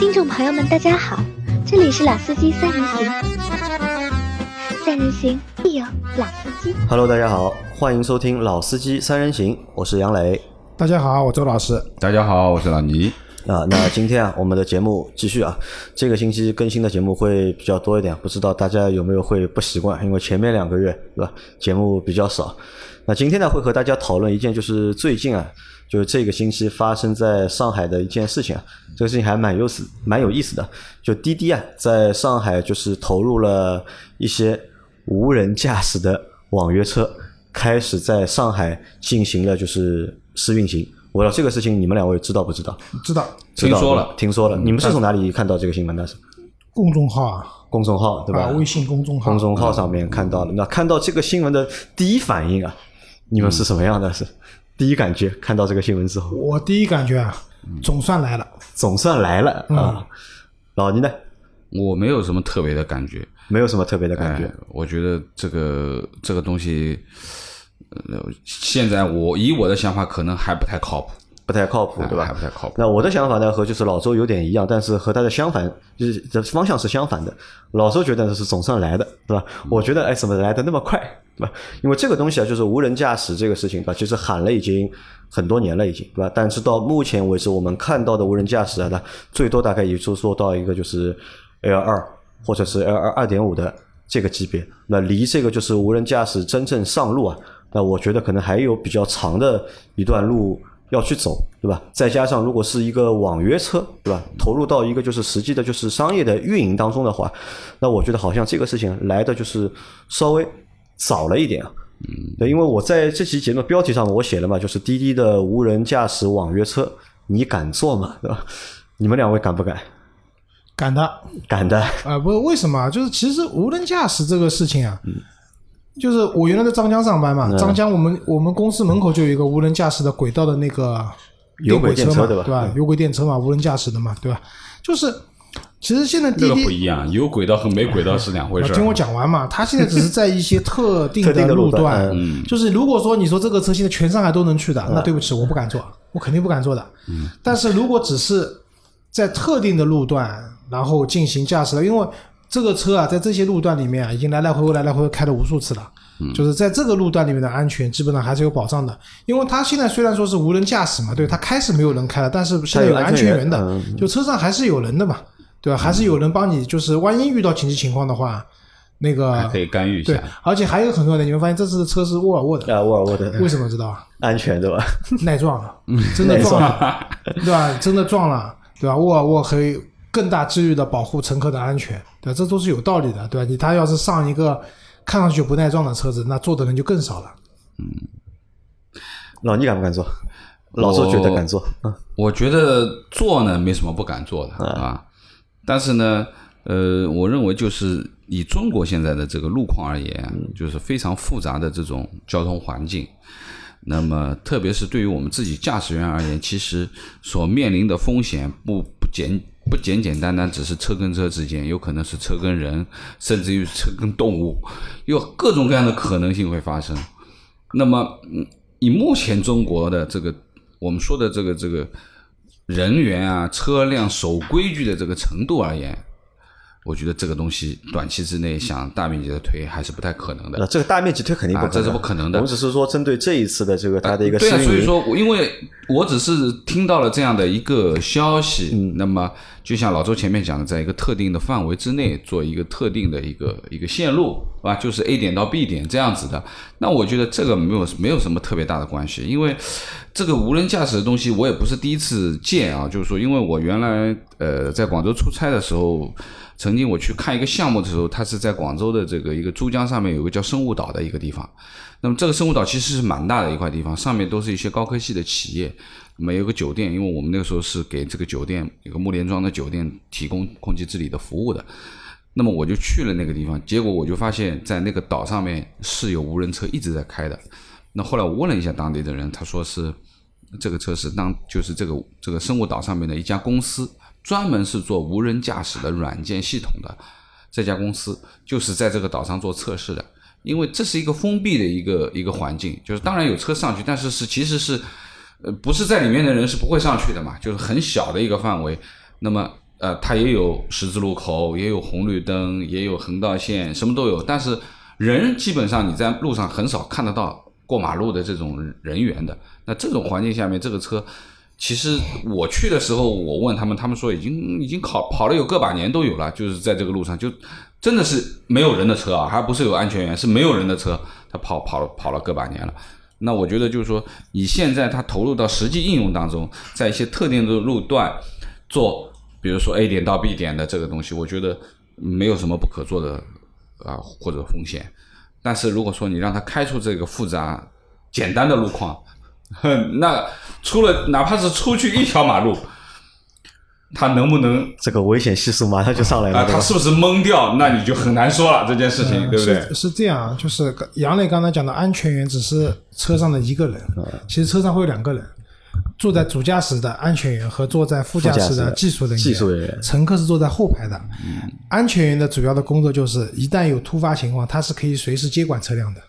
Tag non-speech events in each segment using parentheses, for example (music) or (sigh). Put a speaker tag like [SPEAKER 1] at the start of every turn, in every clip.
[SPEAKER 1] 听众朋友们，大家好，这里是老司机三人行，三人行必有老司机。
[SPEAKER 2] Hello，大家好，欢迎收听《老司机三人行》，我是杨磊
[SPEAKER 3] 大家好，我周老师。
[SPEAKER 4] 大家好，我是老倪。
[SPEAKER 2] 啊。那今天啊，我们的节目继续啊，这个星期更新的节目会比较多一点，不知道大家有没有会不习惯？因为前面两个月对吧，节目比较少。那今天呢，会和大家讨论一件，就是最近啊，就是这个星期发生在上海的一件事情啊，这个事情还蛮有思蛮有意思的。就滴滴啊，在上海就是投入了一些无人驾驶的网约车，开始在上海进行了就是试运行。我说这个事情，你们两位知道不知道？
[SPEAKER 3] 知道
[SPEAKER 2] 知道
[SPEAKER 4] 听说了
[SPEAKER 2] 听说了。你们是从哪里看到这个新闻的？是
[SPEAKER 3] 公众号啊，
[SPEAKER 2] 公众号对吧？
[SPEAKER 3] 啊微信公众号
[SPEAKER 2] 公众号上面看到的。那看到这个新闻的第一反应啊，你们是什么样的？是第一感觉？看到这个新闻之后，
[SPEAKER 3] 我第一感觉啊，总算来了。
[SPEAKER 2] 总算来了啊。老倪呢？
[SPEAKER 4] 我没有什么特别的感觉，
[SPEAKER 2] 没有什么特别的感觉
[SPEAKER 4] 哎。我觉得这个这个东西，呃，现在我以我的想法，可能还不太靠谱，
[SPEAKER 2] 不太靠谱，对吧？
[SPEAKER 4] 还不太靠谱。
[SPEAKER 2] 那我的想法呢，和就是老周有点一样，但是和他的相反，就是这方向是相反的。老周觉得是总算来的，对吧？我觉得哎，怎么来的那么快，对吧？因为这个东西啊，就是无人驾驶这个事情吧，其实喊了已经很多年了，已经，对吧？但是到目前为止，我们看到的无人驾驶啊，它最多大概也就做到一个就是 L 二或者是 L 二二点五的这个级别。那离这个就是无人驾驶真正上路啊，那我觉得可能还有比较长的一段路要去走，对吧？再加上如果是一个网约车，对吧？投入到一个就是实际的，就是商业的运营当中的话，那我觉得好像这个事情来的就是稍微早了一点啊。嗯，对，因为我在这期节目标题上我写了嘛，就是滴滴的无人驾驶网约车，你敢坐吗？对吧？你们两位敢不敢？
[SPEAKER 3] 敢的
[SPEAKER 2] 敢的，
[SPEAKER 3] 啊，不为什么啊？就是其实无人驾驶这个事情啊，就是我原来在张江上班嘛，张江我们我们公司门口就有一个无人驾驶的轨道的那个
[SPEAKER 2] 有轨
[SPEAKER 3] 电车嘛，
[SPEAKER 2] 车对吧
[SPEAKER 3] 对吧？有轨电车嘛，无人驾驶的嘛，对吧？就是其实现在滴
[SPEAKER 4] 这个不。一样，有轨道和没轨道是两回事儿。
[SPEAKER 3] 听我讲完嘛，它现在只是在一些 (laughs) 特定
[SPEAKER 2] 特定的路
[SPEAKER 3] 路
[SPEAKER 2] 段
[SPEAKER 4] 嗯
[SPEAKER 3] 就是如果说你说这个车现在全上海都能去的，那对不起，我不敢坐，我肯定不敢坐的。嗯但是如果只是在特定的路段，然后进行驾驶的，因为这个车啊，在这些路段里面啊，已经来来回回来来回回开了无数次了。就是在这个路段里面的安全，基本上还是有保障的。因为它现在虽然说是无人驾驶嘛，对，它开始没有人开了，但是现在有安全员的，
[SPEAKER 2] 嗯
[SPEAKER 3] 就车上还是有人的嘛，对吧？还是有人帮你，就是万一遇到紧急情况的话，那个
[SPEAKER 4] 可以干预一
[SPEAKER 3] 对
[SPEAKER 4] 下。，
[SPEAKER 3] 而且还有很重要的，你们发现这次的车是沃尔沃的，
[SPEAKER 2] 啊，沃尔沃的
[SPEAKER 3] 为什么知道啊？
[SPEAKER 2] 安全对吧？
[SPEAKER 3] 耐撞了，真的 (laughs) 撞了，对吧？真的撞了，对吧？沃尔沃可以更大几率的保护乘客的安全，对？这都是有道理的，对吧？你他要是上一个看上去不耐撞的车子，那坐的人就更少了。
[SPEAKER 2] 嗯老倪敢不敢坐？老周觉得敢坐，嗯，
[SPEAKER 4] 我觉得坐呢没什么不敢坐的啊，但是呢，呃，我认为就是以中国现在的这个路况而言，就是非常复杂的这种交通环境。那么，特别是对于我们自己驾驶员而言，其实所面临的风险不不简不简简单单只是车跟车之间，有可能是车跟人，甚至于车跟动物，有各种各样的可能性会发生。那么，以目前中国的这个我们说的这个这个人员啊、车辆守规矩的这个程度而言，我觉得这个东西短期之内想大面积的推还是不太可能的
[SPEAKER 2] 那。这个大面积推肯定不可能，
[SPEAKER 4] 啊这是不可能的
[SPEAKER 2] 我们只是说针对这一次的这个它的一个
[SPEAKER 4] 对啊，所以说，我因为我只是听到了这样的一个消息，
[SPEAKER 2] 嗯
[SPEAKER 4] 那么就像老周前面讲的，在一个特定的范围之内做一个特定的一个一个线路，是吧？就是 A 点到 B 点这样子的。那我觉得这个没有没有什么特别大的关系，因为这个无人驾驶的东西我也不是第一次见啊，就是说，因为我原来呃在广州出差的时候。曾经我去看一个项目的时候，它是在广州的这个一个珠江上面有个叫生物岛的一个地方。那么这个生物岛其实是蛮大的一块地方，上面都是一些高科技的企业，那么有个酒店，因为我们那个时候是给这个酒店一个木莲庄的酒店提供空气治理的服务的。那么我就去了那个地方，结果我就发现，在那个岛上面是有无人车一直在开的。那后来我问了一下当地的人，他说是这个车是当就是这个这个生物岛上面的一家公司，专门是做无人驾驶的软件系统的。这家公司就是在这个岛上做测试的，因为这是一个封闭的一个一个环境，就是当然有车上去，但是是其实是呃不是在里面的人是不会上去的嘛，就是很小的一个范围。那么呃，它也有十字路口，也有红绿灯，也有横道线，什么都有。但是人基本上你在路上很少看得到过马路的这种人员的。那这种环境下面，这个车其实我去的时候，我问他们，他们说已经已经跑跑了有个把年都有了，就是在这个路上就真的是没有人的车啊，还不是有安全员，是没有人的车，他跑跑了跑了个把年了。那我觉得就是说，以现在它投入到实际应用当中，在一些特定的路段做，比如说 A 点到 B 点的这个东西，我觉得没有什么不可做的啊或者风险。但是如果说你让他开出这个复杂简单的路况，那出了哪怕是出去一条马路。他能不能
[SPEAKER 2] 这个危险系数马上就上来了
[SPEAKER 4] 啊？他是不是懵掉？那你就很难说了这件事情，对不对？
[SPEAKER 3] 是是这样，就是杨磊刚才讲的安全员只是车上的一个人，其实车上会有两个人，坐在主驾驶的安全员和坐在副驾驶的技术人员。
[SPEAKER 2] 技术人员，
[SPEAKER 3] 乘客是坐在后排的。安全员的主要的工作就是，一旦有突发情况，他是可以随时接管车辆的，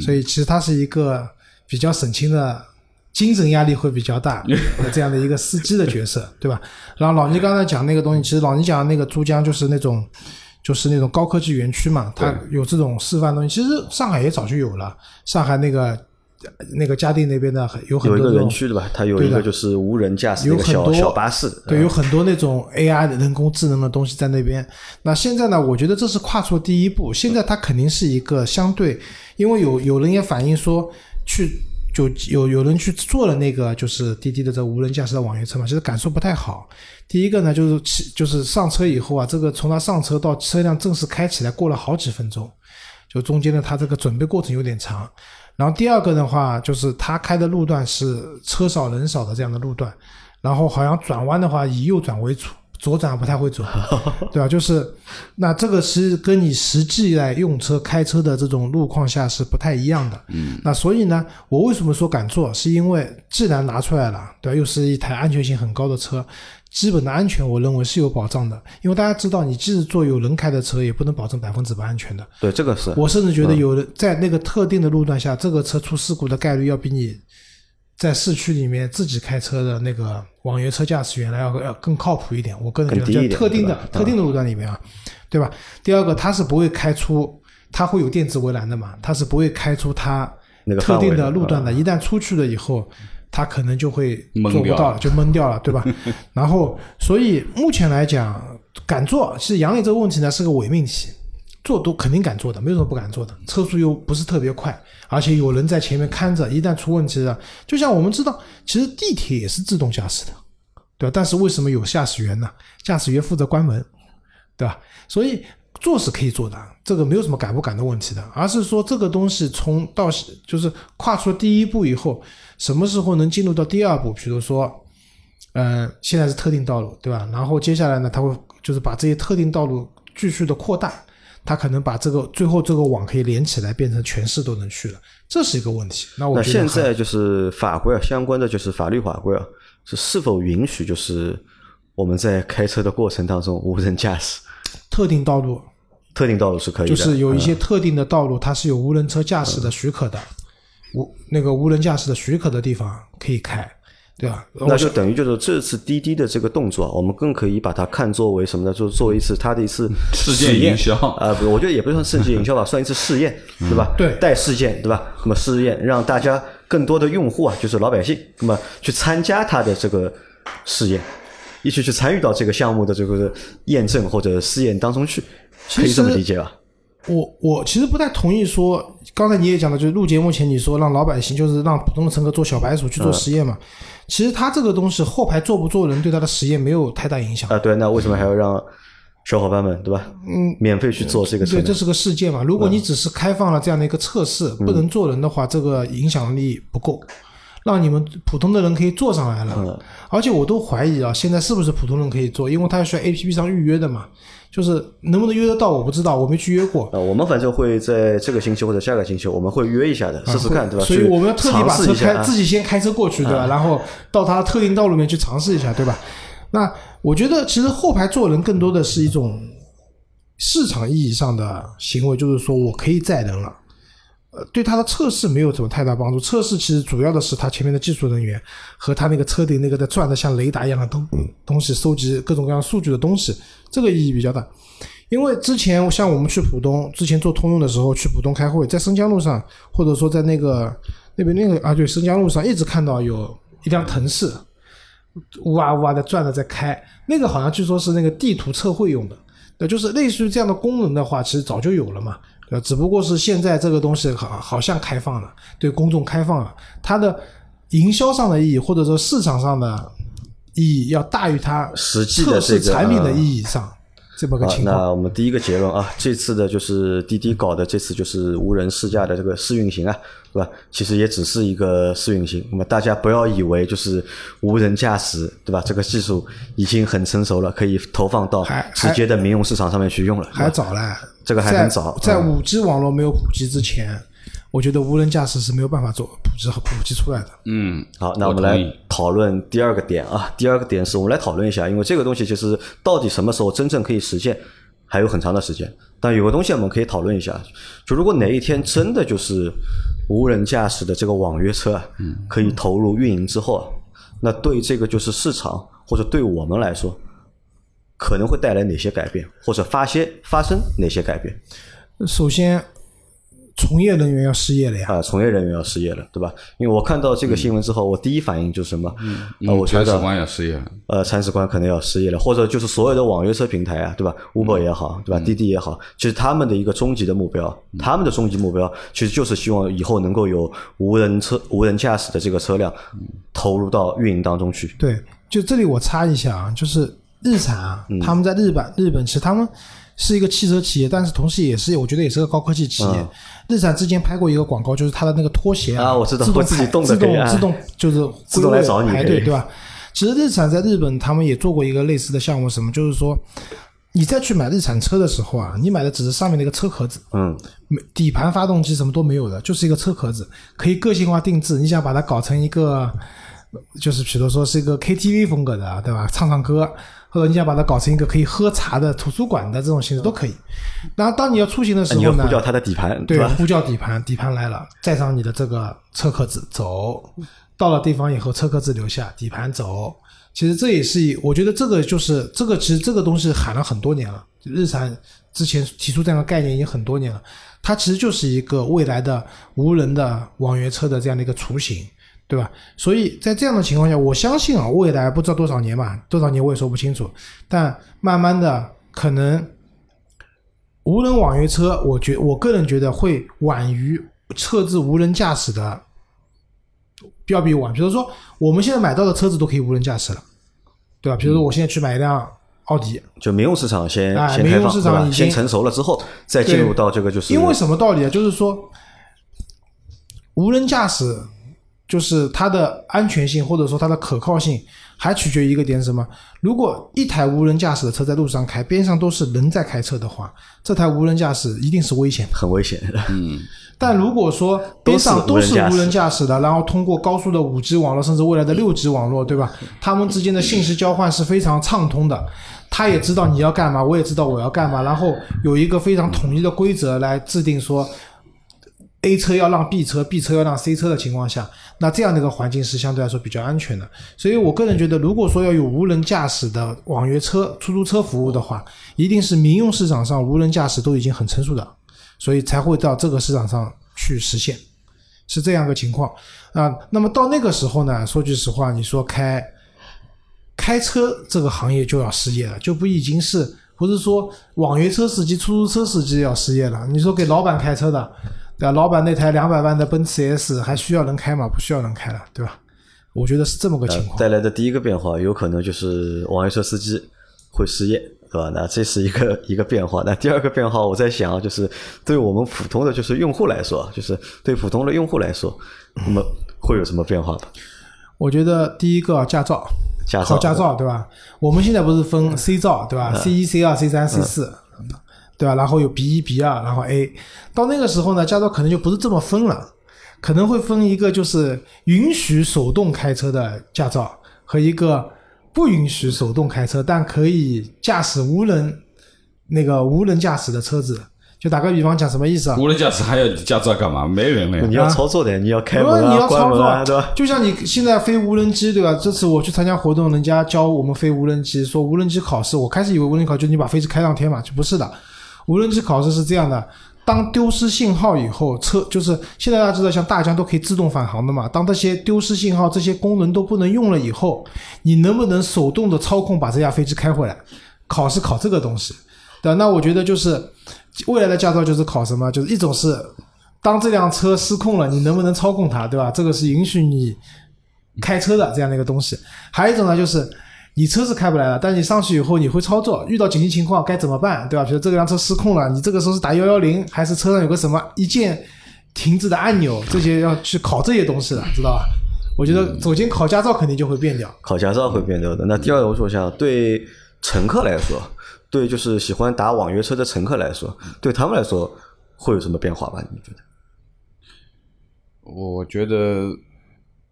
[SPEAKER 3] 所以其实他是一个比较省心的。精神压力会比较大的 (laughs) 这样的一个司机的角色，(laughs) 对吧？然后老倪刚才讲那个东西，其实老倪讲的那个珠江就是那种，就是那种高科技园区嘛，它有这种示范东西。其实上海也早就有了，上海那个那个嘉定那边呢有很多
[SPEAKER 2] 有一个园区对吧？它有一个就是无人驾驶的小小巴士，
[SPEAKER 3] 对，有很多那种 AI 的人工智能的东西在那边。那现在呢，我觉得这是跨出第一步。现在它肯定是一个相对，因为有有人也反映说去。就有有人去做了那个就是滴滴的这无人驾驶的网约车嘛，其实感受不太好。第一个呢，就是起就是上车以后啊，这个从他上车到车辆正式开起来过了好几分钟，就中间的他这个准备过程有点长。然后第二个的话，就是他开的路段是车少人少的这样的路段，然后好像转弯的话以右转为主。左转不太会走，(laughs) 对吧？就是，那这个是跟你实际来用车开车的这种路况下是不太一样的。嗯，那所以呢，我为什么说敢做？是因为既然拿出来了，对吧？又是一台安全性很高的车，基本的安全我认为是有保障的。因为大家知道，你即使坐有人开的车，也不能保证百分之百安全的。
[SPEAKER 2] 对，这个是。
[SPEAKER 3] 我甚至觉得，有的在那个特定的路段下，这个车出事故的概率要比你。在市区里面自己开车的那个网约车驾驶员来要要更靠谱一点，我个人觉得在特定的特定的路段里面啊，对吧？第二个，他是不会开出，他会有电子围栏的嘛，他是不会开出他特定的路段的。一旦出去了以后，他可能就会做不到了，就懵掉了，对吧？(laughs) 然后，所以目前来讲，敢做，其实杨磊这个问题呢是个伪命题。做都肯定敢做的，没有什么不敢做的。车速又不是特别快，而且有人在前面看着，一旦出问题了，就像我们知道，其实地铁也是自动驾驶的，对吧？但是为什么有驾驶员呢？驾驶员负责关门，对吧？所以做是可以做的，这个没有什么敢不敢的问题的，而是说这个东西从到就是跨出第一步以后，什么时候能进入到第二步？比如说，嗯，现在是特定道路，对吧？然后接下来呢，他会就是把这些特定道路继续的扩大。他可能把这个最后这个网可以连起来，变成全市都能去了，这是一个问题。那我
[SPEAKER 2] 现在就是法规啊，相关的就是法律法规啊，是是否允许就是我们在开车的过程当中无人驾驶？
[SPEAKER 3] 特定道路，
[SPEAKER 2] 特定道路是可以的，
[SPEAKER 3] 就是有一些特定的道路，它是有无人车驾驶的许可的，无那个无人驾驶的许可的地方可以开。对吧？
[SPEAKER 2] 那就等于就是这次滴滴的这个动作，我们更可以把它看作为什么呢？就是作为一次它的一次试验
[SPEAKER 4] 营销
[SPEAKER 2] 啊，不，我觉得也不算世界营销吧，(laughs) 算一次试验，对吧？
[SPEAKER 3] 对，
[SPEAKER 2] 带事件，对吧？那么试验让大家更多的用户啊，就是老百姓，那么去参加它的这个试验，一起去参与到这个项目的这个验证或者试验当中去，可以这么理解吧？
[SPEAKER 3] 我我其实不太同意说，刚才你也讲了，就是录节目前你说让老百姓就是让普通的乘客做小白鼠去做实验嘛。其实他这个东西后排坐不坐人对他的实验没有太大影响
[SPEAKER 2] 啊。对，那为什么还要让小伙伴们对吧？嗯，免费去做这个？
[SPEAKER 3] 对，这是个事件嘛。如果你只是开放了这样的一个测试，不能坐人的话，这个影响力不够。让你们普通的人可以坐上来了，而且我都怀疑啊，现在是不是普通人可以坐？因为他需要 A P P 上预约的嘛，就是能不能约得到我不知道，我没去约过。
[SPEAKER 2] 啊，我们反正会在这个星期或者下个星期，我们会约一下的，试试看，对吧？
[SPEAKER 3] 所以我们要特地把车开，自己先开车过去，对吧？然后到他特定道路面去尝试一下，对吧？那我觉得其实后排坐人更多的是一种市场意义上的行为，就是说我可以载人了。呃，对它的测试没有什么太大帮助。测试其实主要的是它前面的技术人员和它那个车顶那个在转的像雷达一样的东东西，收集各种各样数据的东西，这个意义比较大。因为之前像我们去浦东，之前做通用的时候去浦东开会，在申江路上，或者说在那个那边那个啊，对，申江路上一直看到有一辆腾势，呜哇呜哇的转的在开，那个好像据说是那个地图测绘用的，那，就是类似于这样的功能的话，其实早就有了嘛，呃，只不过是现在这个东西好好像开放了，对公众开放了，它的营销上的意义或者说市场上的意义要大于它
[SPEAKER 2] 实际的这个
[SPEAKER 3] 产品的
[SPEAKER 2] 呃
[SPEAKER 3] 意义上。这么个，情况，
[SPEAKER 2] 那我们第一个结论啊，这次的就是滴滴搞的这次就是无人试驾的这个试运行啊，对吧？其实也只是一个试运行，那么大家不要以为就是无人驾驶，对吧？这个技术已经很成熟了，可以投放到直接的民用市场上面去用了，
[SPEAKER 3] 还早嘞，
[SPEAKER 2] 这个还
[SPEAKER 3] 在
[SPEAKER 2] 很早
[SPEAKER 3] 在
[SPEAKER 2] 嗯
[SPEAKER 3] 五 G 网络没有普及之前，我觉得无人驾驶是没有办法做普及和普及出来的。
[SPEAKER 4] 嗯，
[SPEAKER 2] 好，那我们来讨论第二个点啊。第二个点是我们来讨论一下，因为这个东西其实到底什么时候真正可以实现，还有很长的时间。但有个东西我们可以讨论一下，就如果哪一天真的就是无人驾驶的这个网约车啊，可以投入运营之后啊，那对这个就是市场或者对我们来说，可能会带来哪些改变，或者发些发生哪些改变？
[SPEAKER 3] 首先，从业人员要失业了呀。
[SPEAKER 2] 啊，从业人员要失业了，对吧？因为我看到这个新闻之后，我第一反应就是什么？啊，
[SPEAKER 4] 嗯
[SPEAKER 2] 我觉得
[SPEAKER 4] 铲屎官要失业了，
[SPEAKER 2] 呃，铲屎官可能要失业了，或者就是所有的网约车平台啊，对吧？Uber 也好，对吧？滴滴也好，其实他们的一个终极的目标，他们的终极目标其实就是希望以后能够有无人车、无人驾驶的这个车辆投入到运营当中去。
[SPEAKER 3] 对，就这里我插一下啊，就是日产啊，
[SPEAKER 2] 嗯
[SPEAKER 3] 他们在日本，日本其实他们是一个汽车企业，但是同时也是我觉得也是个高科技企业。日产之前拍过一个广告，就是它的那个拖鞋
[SPEAKER 2] 嗯啊我知道
[SPEAKER 3] 自动
[SPEAKER 2] 会自己动的可以啊
[SPEAKER 3] 动自动就是
[SPEAKER 2] 自动来找你
[SPEAKER 3] 排队，对吧？其实日产在日本他们也做过一个类似的项目，什么就是说。你再去买日产车的时候啊，你买的只是上面那个车壳子，
[SPEAKER 2] 嗯，
[SPEAKER 3] 没底盘、发动机什么都没有的，就是一个车壳子，可以个性化定制。你想把它搞成一个，就是比如说是一个 KTV 风格的，对吧？唱唱歌，或者你想把它搞成一个可以喝茶的图书馆的这种形式都可以。然后当你要出行的时候呢
[SPEAKER 2] 呼，叫它的底盘，
[SPEAKER 3] 对，
[SPEAKER 2] 吧？
[SPEAKER 3] 呼叫底盘，底盘来了，载上你的这个车壳子走，到了地方以后，车壳子留下，底盘走。其实这也是一，我觉得这个就是这个，其实这个东西喊了很多年了。日产之前提出这样的概念已经很多年了，它其实就是一个未来的无人的网约车的这样的一个雏形，对吧？所以在这样的情况下，我相信啊，未来不知道多少年吧，多少年我也说不清楚，但慢慢的可能无人网约车，我觉我个人觉得会晚于测试无人驾驶的，要比晚。比如说，我们现在买到的车子都可以无人驾驶了，对吧？比如说，我现在去买一辆奥迪，
[SPEAKER 2] 就民用市场先先开放，对吧？
[SPEAKER 3] 市场已经
[SPEAKER 2] 先成熟了之后，再进入到这个就是
[SPEAKER 3] 因为什么道理啊？就是说，无人驾驶就是它的安全性或者说它的可靠性，还取决于一个点是什么？如果一台无人驾驶的车在路上开，边上都是人在开车的话，这台无人驾驶一定是危险的。
[SPEAKER 2] 很危险。
[SPEAKER 3] 嗯但如果说边上都是
[SPEAKER 2] 无人驾驶
[SPEAKER 3] 无人驾驶的，然后通过高速的五 G 网络，甚至未来的六 G 网络，对吧？他们之间的信息交换是非常畅通的。他也知道你要干嘛，我也知道我要干嘛，然后有一个非常统一的规则来制定说，A 车要让 B 车，B 车要让 C 车的情况下，那这样的一个环境是相对来说比较安全的。所以我个人觉得，如果说要有无人驾驶的网约车、出租车服务的话，一定是民用市场上无人驾驶都已经很成熟的。所以才会到这个市场上去实现，是这样个情况啊。那么到那个时候呢，说句实话，你说开开车这个行业就要失业了，就不已经是不是说网约车司机、出租车司机要失业了？你说给老板开车的，对吧？老板那台两百万的奔驰 S 还需要人开吗？不需要人开了，对吧？我觉得是这么个情况。
[SPEAKER 2] 带来的第一个变化，有可能就是网约车司机会失业，对吧？那这是一个一个变化。那第二个变化，我在想啊，就是对我们普通的就是用户来说，就是对普通的用户来说，那么会有什么变化吧？
[SPEAKER 3] 我觉得第一个驾照，
[SPEAKER 2] 驾照
[SPEAKER 3] 考驾照对吧？我们现在不是分 C 照对吧？C 一、C 二、C 三、C 四，对吧？然后有 B 一、B 二，然后 A。到那个时候呢，驾照可能就不是这么分了，可能会分一个就是允许手动开车的驾照和一个不允许手动开车但可以驾驶无人那个无人驾驶的车子。就打个比方讲，什么意思啊？
[SPEAKER 4] 无人驾驶还要驾照干嘛？没人了呀。
[SPEAKER 2] 你要操作的，你要开
[SPEAKER 3] 不
[SPEAKER 2] 门啊、
[SPEAKER 3] 你要操作 (laughs)
[SPEAKER 2] 吧？，
[SPEAKER 3] 就像你现在飞无人机，对吧？这次我去参加活动，人家教我们飞无人机，说无人机考试，我开始以为无人机考就是你把飞机开上天嘛，就不是的。无人机考试是这样的：当丢失信号以后，车就是现在大家知道，像大疆都可以自动返航的嘛。当这些丢失信号这些功能都不能用了以后，你能不能手动的操控把这架飞机开回来？考试考这个东西，对吧？那我觉得就是未来的驾照就是考什么？就是一种是当这辆车失控了，你能不能操控它，对吧？这个是允许你开车的这样的一个东西。还有一种呢，就是你车是开不来了，但你上去以后你会操作，遇到紧急情况该怎么办，对吧？比如这辆车失控了，你这个时候是打幺幺零，还是车上有个什么一键停止的按钮，这些要去考这些东西的，知道吧？我觉得走进考驾照肯定就会变掉。
[SPEAKER 2] 考驾照会变掉的。那第二个，我说想对乘客来说，对就是喜欢打网约车的乘客来说，对他们来说会有什么变化吧？你觉得？
[SPEAKER 4] 我觉得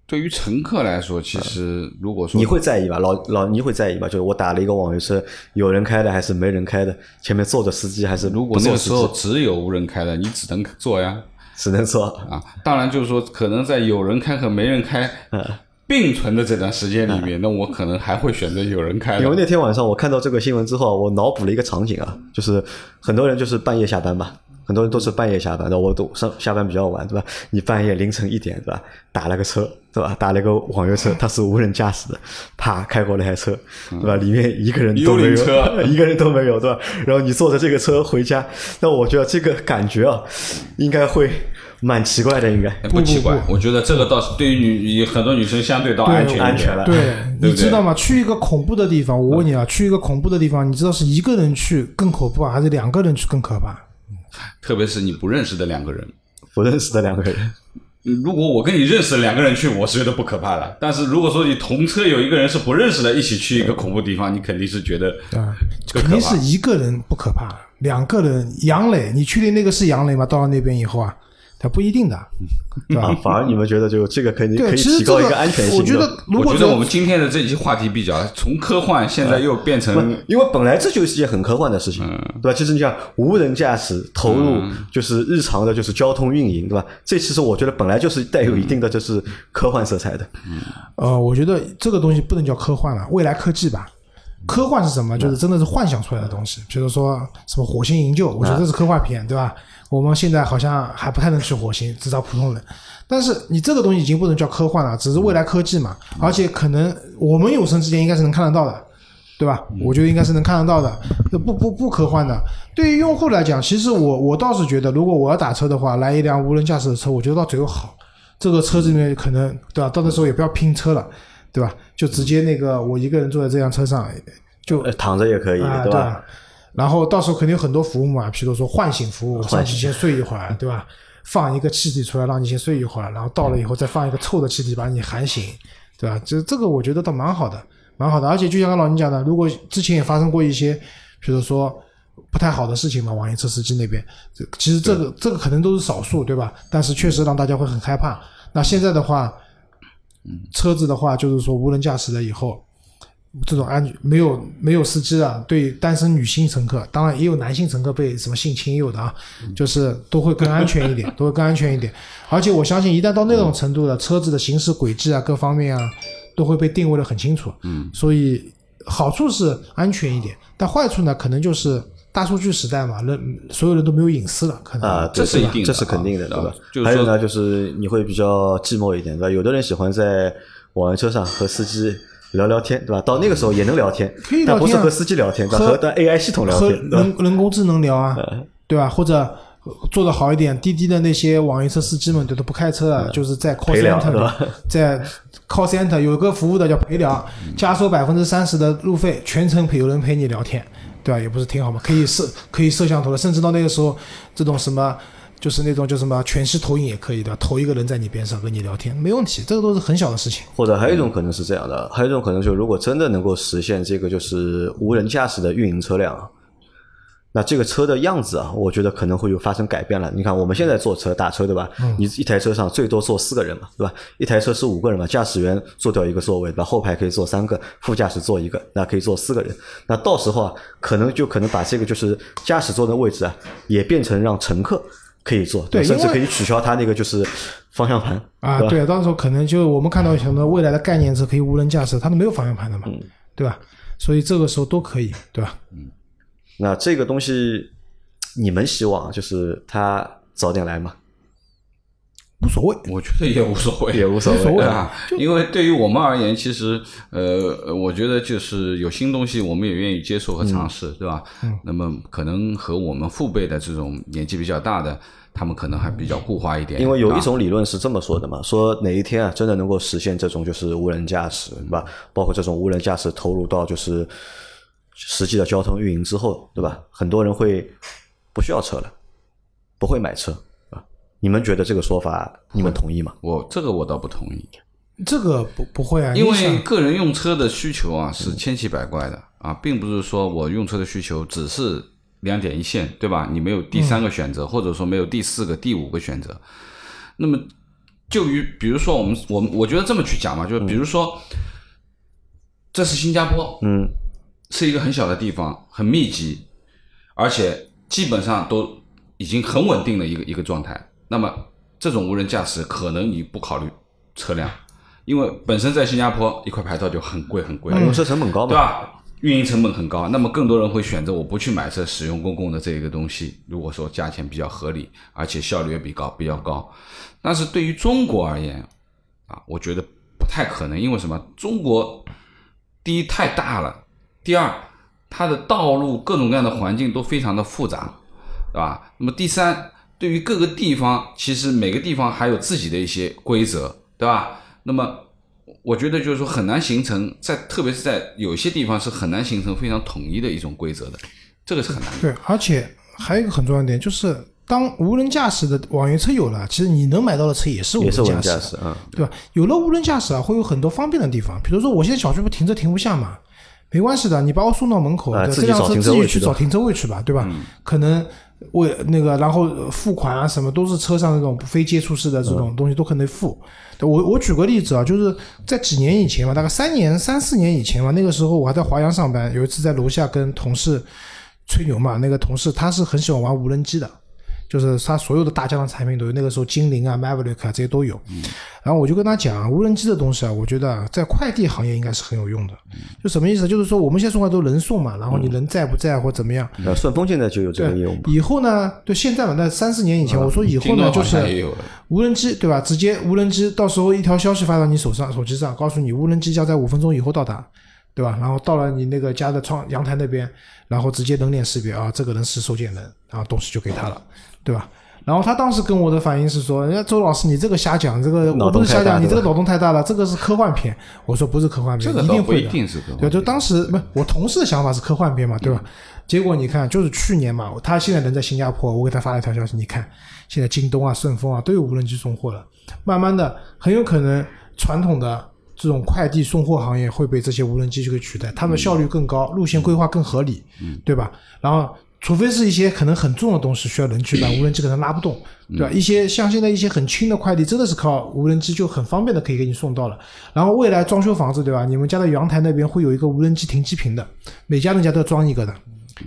[SPEAKER 4] 对于乘客来说，其实如果说
[SPEAKER 2] 你会在意吧？老老你会在意吧？就是我打了一个网约车，有人开的还是没人开的？前面坐着司机还是
[SPEAKER 4] 如果那个时候？只有无人开的，你只能坐呀 (laughs)
[SPEAKER 2] 只能坐，
[SPEAKER 4] 啊！当然就是说，可能在有人开和没人开
[SPEAKER 2] 嗯
[SPEAKER 4] 并存的这段时间里面，那我可能还会选择有人开的
[SPEAKER 2] 因为。那天晚上我看到这个新闻之后，我脑补了一个场景啊，就是很多人就是半夜下班吧，很多人都是半夜下班的，我都上下班比较晚，对吧？你半夜凌晨一点，对吧？打了个车，对吧？打了个网约车，(laughs) 它是无人驾驶的，啪开过那台车，对吧？里面一个人都没有 (laughs) 一个人都没有，对吧？然后你坐着这个车回家，那我觉得这个感觉啊，应该会蛮奇怪的，应该。
[SPEAKER 4] 哎不奇怪，我觉得这个倒是对于女很多女生相对
[SPEAKER 3] 到
[SPEAKER 4] 安全一点
[SPEAKER 2] 安全了
[SPEAKER 3] 对你知道吗？去一个恐怖的地方，我问你啊，去一个恐怖的地方，你知道是一个人去更恐怖啊，还是两个人去更可怕？
[SPEAKER 4] 特别是你不认识的两个人。
[SPEAKER 2] 不认识的两个人，(laughs)
[SPEAKER 4] 如果我跟你认识的两个人去，我是觉得不可怕的。但是如果说你同车有一个人是不认识的，一起去一个恐怖地方，你肯定是觉得
[SPEAKER 3] 啊，肯定是。一个人不可怕，两个人杨磊，你确定那个是杨磊吗？到了那边以后啊，他不一定的，对吧？
[SPEAKER 2] 啊，反而你们觉得就这个肯定可，以提高一个安全性的。
[SPEAKER 3] 我觉得如
[SPEAKER 4] 我觉得我们今天的这期话题比较从科幻，现在又变
[SPEAKER 2] 不
[SPEAKER 4] 成，
[SPEAKER 2] 因为本来这就是一件很科幻的事情，
[SPEAKER 4] 嗯
[SPEAKER 2] 对吧？其实你想无人驾驶投入就是日常的，就是交通运营，对吧？这其实我觉得本来就是带有一定的就是科幻色彩的。
[SPEAKER 3] 呃，我觉得这个东西不能叫科幻了，未来科技吧。科幻是什么？就是真的是幻想出来的东西，比如说什么火星营救，我觉得这是科幻片，对吧？我们现在好像还不太能去火星，至少普通人。但是你这个东西已经不能叫科幻了，只是未来科技嘛，而且可能我们有生之年应该是能看得到的，对吧？我觉得应该是能看得到的，这不不不科幻的。对于用户来讲，其实我我倒是觉得，如果我要打车的话，来一辆无人驾驶的车，我觉得到最后好。这个车子里面可能对吧？到那时候也不要拼车了，对吧？就直接那个我一个人坐在这辆车上，就
[SPEAKER 2] 呃躺着也可以，
[SPEAKER 3] 啊，
[SPEAKER 2] 对吧？
[SPEAKER 3] 然后到时候肯定有很多服务嘛，比如说唤醒服务，
[SPEAKER 2] 唤
[SPEAKER 3] 上去先睡一会儿，对吧？放一个气体出来让你先睡一会儿，然后到了以后再放一个臭的气体把你喊醒，对吧？这这个我觉得倒蛮好的，蛮好的。而且就像刚老倪讲的，如果之前也发生过一些，比如说不太好的事情嘛，网约车司机那边，这其实这个这个可能都是少数，对吧？但是确实让大家会很害怕。那现在的话，车子的话就是说无人驾驶了以后，这种安没有没有司机的，对单身女性乘客，当然也有男性乘客被什么性侵也有的啊，就是都会更安全一点，(laughs) 都会更安全一点。而且我相信，一旦到那种程度了，车子的行驶轨迹啊，各方面啊，都会被定位的很清楚。嗯，所以好处是安全一点，但坏处呢，可能就是大数据时代嘛，人所有人都没有隐私了，可能
[SPEAKER 2] 啊，
[SPEAKER 4] 这是一定的
[SPEAKER 2] 这是肯定的，
[SPEAKER 4] 啊
[SPEAKER 2] 对吧？
[SPEAKER 4] 就是
[SPEAKER 2] 还有呢，就是你会比较寂寞一点，对吧？有的人喜欢在网约车上和司机聊聊天，对吧？到那个时候也能聊天，
[SPEAKER 3] 可以聊天啊
[SPEAKER 2] 但不是和司机聊天，对吧？
[SPEAKER 3] 和
[SPEAKER 2] 和的 AI 系统聊天，和？
[SPEAKER 3] 人人工智能聊啊，对吧？或者做的好一点，滴滴的那些网约车司机们，对都不开车了，就是在 call center (laughs) 在 call center 有个服务的叫陪聊，加收百分之三十的路费，全程陪有人陪你聊天，对吧？也不是挺好吗？可以摄可以摄像头的，甚至到那个时候，这种什么。就是那种叫什么全息投影也可以的，投一个人在你边上跟你聊天，没问题，这个都是很小的事情。
[SPEAKER 2] 或者还有一种可能是这样的，还有一种可能就是，如果真的能够实现这个就是无人驾驶的运营车辆，那这个车的样子啊，我觉得可能会有发生改变了。你看我们现在坐车打车对吧？你一台车上最多坐四个人嘛，对吧？一台车是五个人嘛，驾驶员坐掉一个座位，对吧？后排可以坐三个，副驾驶坐一个，那可以坐四个人。那到时候啊，可能就可能把这个就是驾驶座的位置啊，也变成让乘客可以坐，
[SPEAKER 3] 对
[SPEAKER 2] 甚至可以取消它那个就是方向盘
[SPEAKER 3] 啊，
[SPEAKER 2] 对
[SPEAKER 3] 到时候可能就我们看到很多未来的概念车可以无人驾驶，它都没有方向盘的嘛，
[SPEAKER 2] 嗯
[SPEAKER 3] 对吧？所以这个时候都可以，对吧？
[SPEAKER 2] 那这个东西，你们希望就是他早点来吗？
[SPEAKER 3] 无所谓。
[SPEAKER 4] 我觉得也无所谓，
[SPEAKER 2] 也无所谓
[SPEAKER 3] 无所谓
[SPEAKER 4] 啊。因为对于我们而言，其实呃，我觉得就是有新东西，我们也愿意接受和尝试，对吧？嗯。那么可能和我们父辈的这种年纪比较大的，他们可能还比较固化一点。
[SPEAKER 2] 因为有一种理论是这么说的嘛，说哪一天啊真的能够实现这种就是无人驾驶，对吧？包括这种无人驾驶投入到就是实际的交通运营之后，对吧？很多人会不需要车了，不会买车啊。你们觉得这个说法，你们同意吗？
[SPEAKER 4] 我这个我倒不同意，
[SPEAKER 3] 这个不不会啊，
[SPEAKER 4] 因为个人用车的需求啊是千奇百怪的啊，并不是说我用车的需求只是两点一线，对吧？你没有第三个选择，或者说没有第四个、第五个选择。那么，就于比如说我们我们我觉得这么去讲嘛，就是比如说，这是新加坡，
[SPEAKER 2] 嗯，
[SPEAKER 4] 是一个很小的地方，很密集，而且基本上都已经很稳定的一个一个状态。那么这种无人驾驶，可能你不考虑车辆，因为本身在新加坡一块牌照就很贵很贵，
[SPEAKER 2] 用车成本高嘛，
[SPEAKER 4] 对吧？运营成本很高，那么更多人会选择我不去买车，使用公共的这一个东西。如果说价钱比较合理，而且效率也比高比较高，但是对于中国而言，啊，我觉得不太可能，因为什么？中国第一太大了，第二它的道路各种各样的环境都非常的复杂，对吧？那么第三，对于各个地方，其实每个地方还有自己的一些规则，对吧？那么我觉得就是说很难形成在，特别是在有些地方是很难形成非常统一的一种规则的，这个是很难的。
[SPEAKER 3] 对，而且还有一个很重要的点就是，当无人驾驶的网约车有了，其实你能买到的车也是无人
[SPEAKER 2] 也是无人
[SPEAKER 3] 驾
[SPEAKER 2] 驾驶啊。
[SPEAKER 3] 对吧？有了无人驾驶啊，会有很多方便的地方，比如说我现在小区不停车停不下嘛，没关系的，你把我送到门口，这辆车自己去找停车位去吧，对吧？可能为那个，然后付款啊什么都是车上那种非接触式的这种东西都可能付。对我我举个例子啊，就是在几年以前嘛，大概三年三四年以前嘛，那个时候我还在华阳上班，有一次在楼下跟同事吹牛嘛，那个同事他是很喜欢玩无人机的。就是他所有的大疆的产品都有，那个时候精灵啊、Maverick 啊这些都有。然后我就跟他讲，无人机的东西啊，我觉得啊在快递行业应该是很有用的。就什么意思？就是说我们现在送快都人送嘛，然后你人在不在或怎么样。
[SPEAKER 2] 呃，顺丰现在就有这个业务。
[SPEAKER 3] 以后呢，对现在嘛，那三四年以前，我说以后呢，就是，无人机，对吧？直接无人机，到时候一条消息发到你手上、手机上，告诉你无人机将在五分钟以后到达，对吧？然后到了你那个家的窗阳台那边，然后直接人脸识别啊，这个人是收件人，然后东西就给他了，对吧？然后他当时跟我的反应是说：“人家周老师，你这个瞎讲，这个我不是瞎讲，你这个脑洞太大了，这个是科幻片。”我说：“不是科幻片，
[SPEAKER 4] 这个一
[SPEAKER 3] 一定会的。”
[SPEAKER 4] 定是个
[SPEAKER 3] 对，就当时不，我同事的想法是科幻片嘛，对吧？结果你看，就是去年嘛，他现在人在新加坡，我给他发了一条消息，你看，现在京东啊、顺丰啊都有无人机送货了，慢慢的，很有可能传统的这种快递送货行业会被这些无人机去给取代，他们效率更高，路线规划更合理，对吧？然后。除非是一些可能很重的东西需要人去搬，无人机可能拉不动，对吧？一些像现在一些很轻的快递，真的是靠无人机就很方便的可以给你送到了。然后未来装修房子，对吧？你们家的阳台那边会有一个无人机停机坪的，每家人家都要装一个的，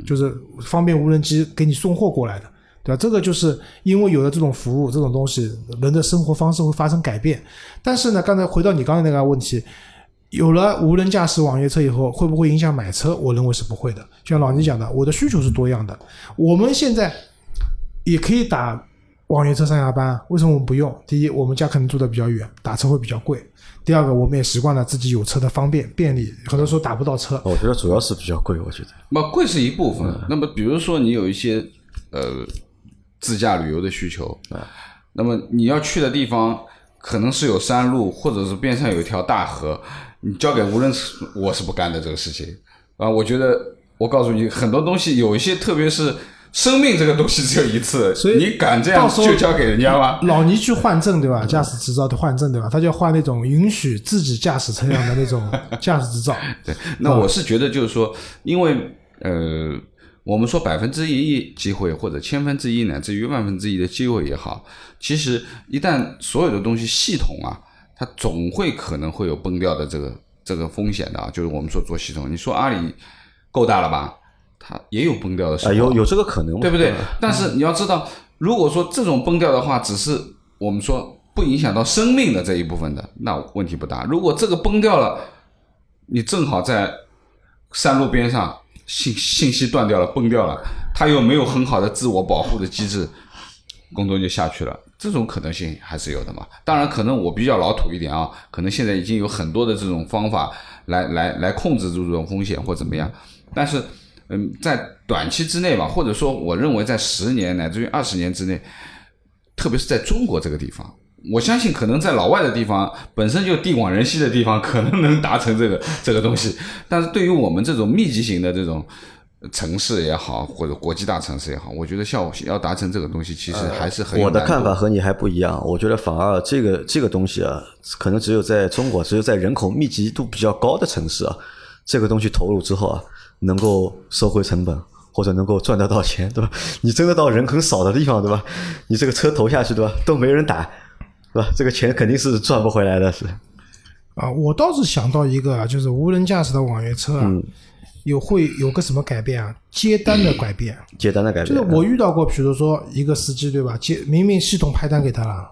[SPEAKER 3] 就是方便无人机给你送货过来的，对吧？这个就是因为有了这种服务，这种东西，人的生活方式会发生改变。但是呢，刚才回到你刚才那个问题，有了无人驾驶网约车以后，会不会影响买车？我认为是不会的。就像老倪讲的，我的需求是多样的。我们现在也可以打网约车上下班，为什么我们不用？第一，我们家可能住的比较远，打车会比较贵；第二个，我们也习惯了自己有车的方便便利，很多时候打不到车。
[SPEAKER 2] 我觉得主要是比较贵，我觉得。
[SPEAKER 4] 那贵是一部分。那么比如说你有一些呃自驾旅游的需求，那么你要去的地方可能是有山路，或者是边上有一条大河，你交给无人车，我是不干的这个事情啊。我觉得我告诉你，很多东西有一些，特别是生命这个东西只有一次，
[SPEAKER 3] 所以
[SPEAKER 4] 你敢这样就交给人家吗？
[SPEAKER 3] 老倪去换证对吧？驾驶执照的换证对吧？他就要换那种允许自己驾驶车辆的那种驾驶执照。(laughs)
[SPEAKER 4] 对，那我是觉得就是说，因为呃，我们说百分之一机会或者千分之一乃至于万分之一的机会也好，其实一旦所有的东西系统啊，它总会可能会有崩掉的这个这个风险的啊。就是我们说做系统，你说阿里够大了吧？它也有崩掉的时候，
[SPEAKER 2] 啊，有有这个可能，
[SPEAKER 4] 对不对？但是你要知道，如果说这种崩掉的话，只是我们说不影响到生命的这一部分的，那问题不大。如果这个崩掉了，你正好在山路边上，信信息断掉了，崩掉了，它又没有很好的自我保护的机制，工作就下去了。这种可能性还是有的嘛。当然，可能我比较老土一点啊，可能现在已经有很多的这种方法来来来控制住这种风险或怎么样，但是。嗯，在短期之内吧，或者说，我认为在十年乃至于二十年之内，特别是在中国这个地方，我相信可能在老外的地方，本身就地广人稀的地方，可能能达成这个这个东西。但是对于我们这种密集型的这种城市也好，或者国际大城市也好，我觉得效要达成这个东西，其实还是很
[SPEAKER 2] 我的看法和你还不一样。我觉得反而这个这个东西啊，可能只有在中国，只有在人口密集度比较高的城市啊，这个东西投入之后啊。能够收回成本，或者能够赚得到钱，对吧？你真的到人很少的地方，对吧？你这个车投下去，对吧？都没人打，对吧？这个钱肯定是赚不回来的，是。
[SPEAKER 3] 啊，我倒是想到一个啊，就是无人驾驶的网约车啊，有会有个什么改变啊？接单的改变。
[SPEAKER 2] 接单的改变。
[SPEAKER 3] 就是我遇到过，比如说一个司机，对吧？接明明系统派单给他了，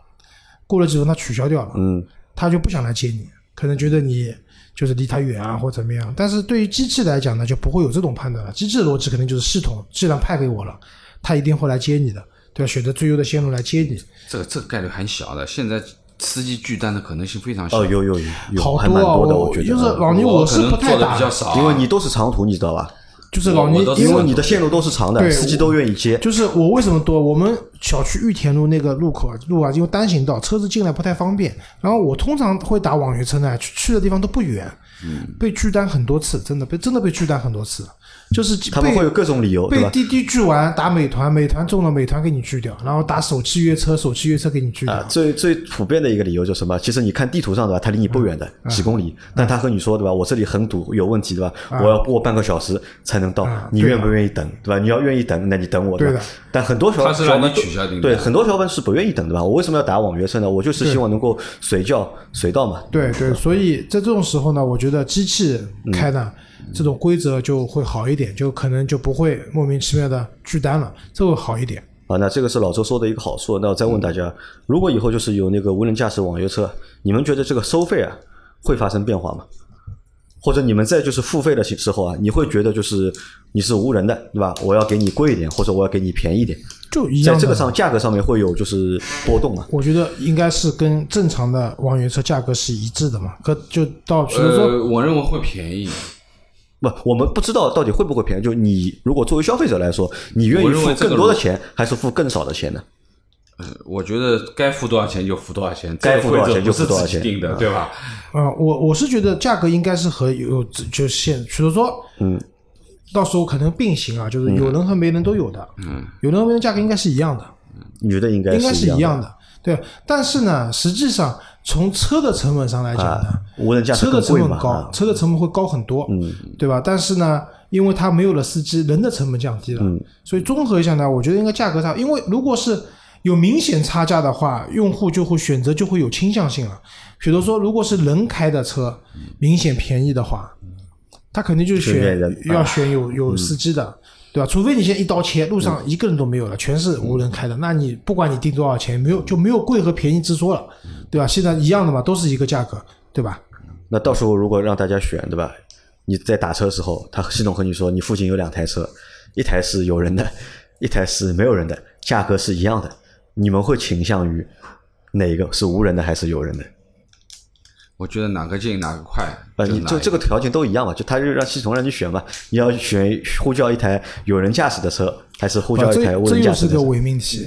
[SPEAKER 3] 过了几分他取消掉了，
[SPEAKER 2] 嗯，
[SPEAKER 3] 他就不想来接你，可能觉得你。就是离他远啊，或怎么样？但是对于机器来讲呢，就不会有这种判断了。机器的逻辑肯定就是系统既然派给我了，他一定会来接你的，对吧？选择最优的线路来接你。
[SPEAKER 4] 这个这个概率很小的，现在司机拒单的可能性非常小。
[SPEAKER 2] 哦，有有有，
[SPEAKER 3] 好
[SPEAKER 2] 多啊！
[SPEAKER 3] 我就是老倪，我是不太打，
[SPEAKER 2] 因为你都是长途，你知道吧？
[SPEAKER 3] 就是老倪，
[SPEAKER 2] 因为你的线路都是长的，司机都愿意接。
[SPEAKER 3] 就是我为什么多？我们小区玉田路那个路口路啊，因为单行道，车子进来不太方便。然后我通常会打网约车呢，去去的地方都不远。被拒单很多次，真的被真的被拒单很多次。就是
[SPEAKER 2] 他们会有各种理由，
[SPEAKER 3] 被滴滴拒完，打美团，美团中了，美团给你拒掉，然后打首汽约车，首汽约车给你拒掉。
[SPEAKER 2] 最最普遍的一个理由就是什么？其实你看地图上对吧，它离你不远的几公里，但他和你说对吧，我这里很堵，有问题对吧？我要过半个小时才能到，你愿不愿意等对吧？你要愿意等，那你等我
[SPEAKER 3] 对吧？
[SPEAKER 2] 但很多小伙伴
[SPEAKER 4] 取消订单，
[SPEAKER 2] 对很多小伙伴是不愿意等对吧？我为什么要打网约车呢？我就是希望能够随叫随到嘛。
[SPEAKER 3] 对对，所以在这种时候呢，我觉得机器开呢。这种规则就会好一点，就可能就不会莫名其妙的拒单了，这会好一点。
[SPEAKER 2] 啊，那这个是老周说的一个好处。那我再问大家，如果以后就是有那个无人驾驶网约车，你们觉得这个收费啊会发生变化吗？或者你们在就是付费的时候啊，你会觉得就是你是无人的，对吧？我要给你贵一点，或者我要给你便宜点，
[SPEAKER 3] 就一样。
[SPEAKER 2] 在这个上价格上面会有就是波动吗？
[SPEAKER 3] 我觉得应该是跟正常的网约车价格是一致的嘛。可就到比如说，
[SPEAKER 4] 我认为会便宜。
[SPEAKER 2] 不，我们不知道到底会不会便宜。就你如果作为消费者来说，你愿意付更多的钱，还是付更少的钱呢？
[SPEAKER 4] 呃，我觉得该付多少钱就付多少钱，
[SPEAKER 2] 该付多少钱就付多少钱，
[SPEAKER 4] 定的，对吧？
[SPEAKER 3] 啊，我我是觉得价格应该是和有就现，比如说，
[SPEAKER 2] 嗯，
[SPEAKER 3] 到时候可能并行啊，就是有人和没人都有的，
[SPEAKER 4] 嗯，
[SPEAKER 3] 有人和没人价格应该是一样的，
[SPEAKER 2] 你觉得应该
[SPEAKER 3] 应该是
[SPEAKER 2] 一
[SPEAKER 3] 样的，对。但是呢，实际上。从车的成本上来讲呢，
[SPEAKER 2] 无人驾驶
[SPEAKER 3] 车的成本高，车的成本会高很多，
[SPEAKER 2] 嗯，
[SPEAKER 3] 对吧？但是呢，因为它没有了司机，人的成本降低了，
[SPEAKER 2] 嗯，
[SPEAKER 3] 所以综合一下呢，我觉得应该价格上，因为如果是有明显差价的话，用户就会选择就会有倾向性了。比如说，如果是人开的车，明显便宜的话，他肯定就选要选有有司机的。对吧？除非你现在一刀切，路上一个人都没有了，全是无人开的，那你不管你定多少钱，没有就没有贵和便宜之说了，对吧？现在一样的嘛，都是一个价格，对吧？
[SPEAKER 2] 那到时候如果让大家选，对吧？你在打车时候，他系统和你说你附近有两台车，一台是有人的，(laughs) 一台是没有人的，价格是一样的，你们会倾向于哪一个是无人的还是有人的？
[SPEAKER 4] 我觉得哪个近哪个快，
[SPEAKER 2] 呃，你这这个条件都一样嘛？就他就让系统让你选嘛，你要选呼叫一台有人驾驶的车，还是呼叫一台无人驾驶的？
[SPEAKER 3] 这又是个伪命题。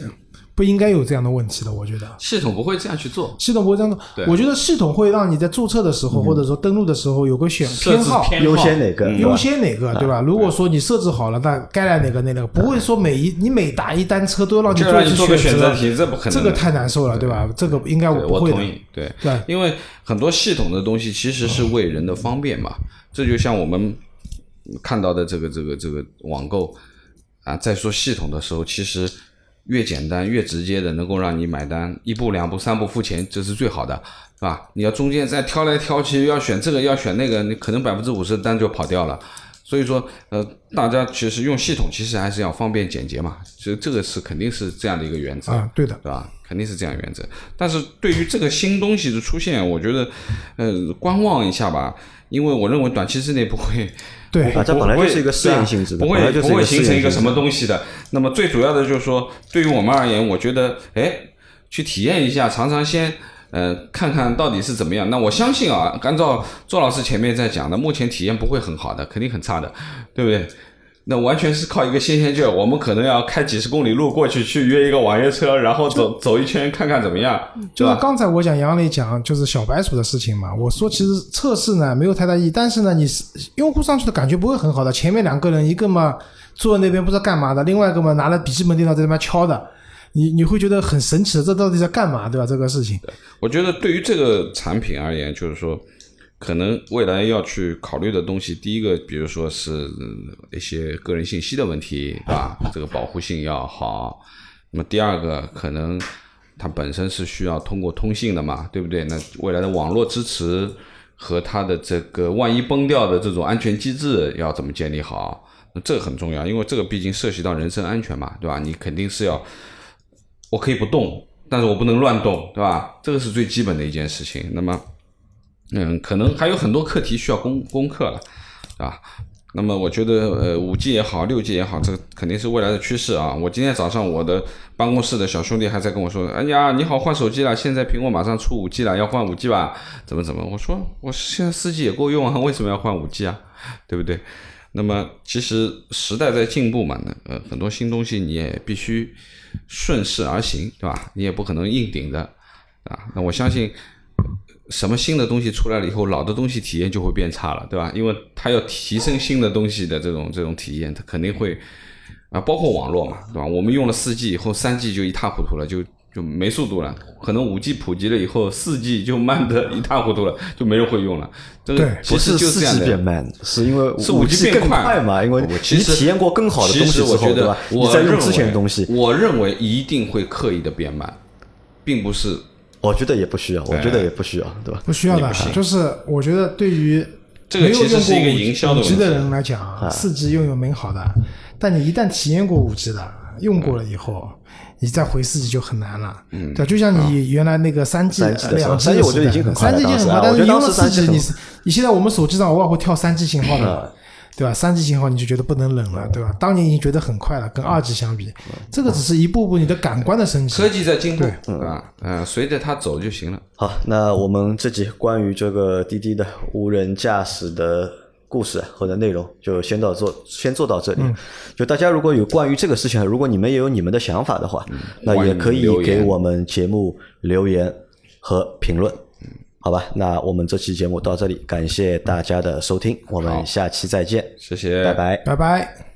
[SPEAKER 3] 不应该有这样的问题的，我觉得。
[SPEAKER 4] 系统不会这样去做，
[SPEAKER 3] 系统不会这样做。我觉得系统会让你在注册的时候，或者说登录的时候有个选
[SPEAKER 4] 偏
[SPEAKER 3] 好，
[SPEAKER 2] 优先哪个，
[SPEAKER 3] 优先哪个，对吧？如果说你设置好了，那该来哪个那个，不会说每一你每打一单车都让你
[SPEAKER 4] 做个
[SPEAKER 3] 选
[SPEAKER 4] 择题，这不可能，
[SPEAKER 3] 这个太难受了，对。吧？这个应该
[SPEAKER 4] 我
[SPEAKER 3] 不会
[SPEAKER 4] 同意，对。对，因为很多系统的东西其实是为人的方便嘛，这就像我们看到的这个这个这个网购。啊，在说系统的时候，其实越简单越直接的，能够让你买单，一步两步三步付钱，这是最好的，是吧？你要中间再挑来挑去，要选这个要选那个，你可能百分之五十的单就跑掉了。所以说，呃，大家其实用系统，其实还是要方便简洁嘛，其实这个是肯定是这样的一个原则
[SPEAKER 3] 啊，对的，
[SPEAKER 4] 对吧？肯定是这样原则。但是对于这个新东西的出现，我觉得，呃，观望一下吧，因为我认为短期之内不会。
[SPEAKER 3] 对
[SPEAKER 2] 啊，这本来就是一个适应性质的，
[SPEAKER 4] 不会不会形成一个什么。东西的。那么最主要的就是说，对于我们而言，我觉得，哎，去体验一下，尝尝鲜，呃，看看到底是怎么样。那我相信啊，按照周老师前面在讲的，目前体验不会很好的，肯定很差的，对不对？那完全是靠一个新鲜劲儿，我们可能要开几十公里路过去，去约一个网约车，然后走走一圈，看看怎么样？
[SPEAKER 3] 就是刚才我讲杨磊讲就是小白鼠的事情嘛，我说其实测试呢没有太大意义，但是呢你是用户上去的感觉不会很好的，前面两个人一个嘛坐在那边不知道干嘛的，另外一个嘛拿着笔记本电脑在那边敲的，你你会觉得很神奇的，这到底在干嘛，对吧？这个事情，
[SPEAKER 4] 我觉得对于这个产品而言，就是说，可能未来要去考虑的东西，第一个，比如说是嗯一些个人信息的问题，对吧？(laughs) 这个保护性要好。那么第二个，可能它本身是需要通过通信的嘛，对不对？那未来的网络支持和它的这个万一崩掉的这种安全机制要怎么建立好？那这个很重要，因为这个毕竟涉及到人身安全嘛，对吧？你肯定是要。我可以不动，但是我不能乱动，对吧？这个是最基本的一件事情。那么，嗯，可能还有很多课题需要攻攻克了，啊。那么我觉得，呃，五 G 也好，六 G 也好，这个肯定是未来的趋势啊。我今天早上我的办公室的小兄弟还在跟我说：“哎呀，你好，换手机了，现在苹果马上出五 G 了，要换五 G 吧？怎么怎么？”我说：“我现在四 G 也够用啊，为什么要换五 G 啊？对不对？”那么其实时代在进步嘛，那呃很多新东西你也必须顺势而行，对吧？你也不可能硬顶的啊。那我相信什么新的东西出来了以后，老的东西体验就会变差了，对吧？因为它要提升新的东西的这种这种体验，它肯定会啊，包括网络嘛，对吧？我们用了四 G 以后，三 G 就一塌糊涂了，就就没速度了。可能五 G 普及了以后，四 G 就慢的一塌糊涂了，就没人会用了。这个
[SPEAKER 3] 对
[SPEAKER 2] 不
[SPEAKER 4] 其实就是这样
[SPEAKER 2] G
[SPEAKER 4] 的。
[SPEAKER 2] 变慢，是因为
[SPEAKER 4] 是
[SPEAKER 2] 五
[SPEAKER 4] G 变
[SPEAKER 2] 更
[SPEAKER 4] 快
[SPEAKER 2] 嘛？因为
[SPEAKER 4] 其实
[SPEAKER 2] 体验过更好的东西之后，
[SPEAKER 4] 我觉得
[SPEAKER 2] 对吧？你
[SPEAKER 4] 我认
[SPEAKER 2] 再用之前的东西，
[SPEAKER 4] 我认为一定会刻意的变慢，并不是
[SPEAKER 2] 我觉得也不需要，我觉得也不需要，对吧？
[SPEAKER 3] 不需要的就是我觉得对于
[SPEAKER 4] 这个
[SPEAKER 3] 没有用过
[SPEAKER 4] 其实是一个
[SPEAKER 3] 五
[SPEAKER 4] 营销的
[SPEAKER 3] 五 G 的人来讲啊，四 G 拥有美好的，但你一旦体验过五 G 的，用过了以后，你再回四 G 就很难了。嗯，对，就像你原来那个三 G、
[SPEAKER 2] 3G 的时候
[SPEAKER 3] 两 G
[SPEAKER 2] 3G 我觉得已经很快
[SPEAKER 3] 三
[SPEAKER 2] 了
[SPEAKER 3] G 已经很快，
[SPEAKER 2] 当时啊
[SPEAKER 3] 但是你用了
[SPEAKER 2] 我觉得当时
[SPEAKER 3] 四
[SPEAKER 2] 3G
[SPEAKER 3] 你你现在我们手机上偶尔会跳三 G 信号
[SPEAKER 2] 嗯
[SPEAKER 3] 的。对吧？三级信号你就觉得不能冷了，对吧？当年已经觉得很快了，跟二级相比，这个只是一步步你的感官的升级。
[SPEAKER 4] 科技在进步，
[SPEAKER 3] 对
[SPEAKER 4] 对吧？嗯，随着它走就行了。
[SPEAKER 2] 好，那我们这集关于这个滴滴的无人驾驶的故事或者内容，就先到做，先做到这里。就大家如果有关于这个事情，如果你们也有你们的想法的话，那也可以给我们节目留言和评论。好吧，那我们这期节目到这里，感谢大家的收听，我们下期再见，
[SPEAKER 4] 谢谢，
[SPEAKER 2] 拜拜。
[SPEAKER 3] 拜拜。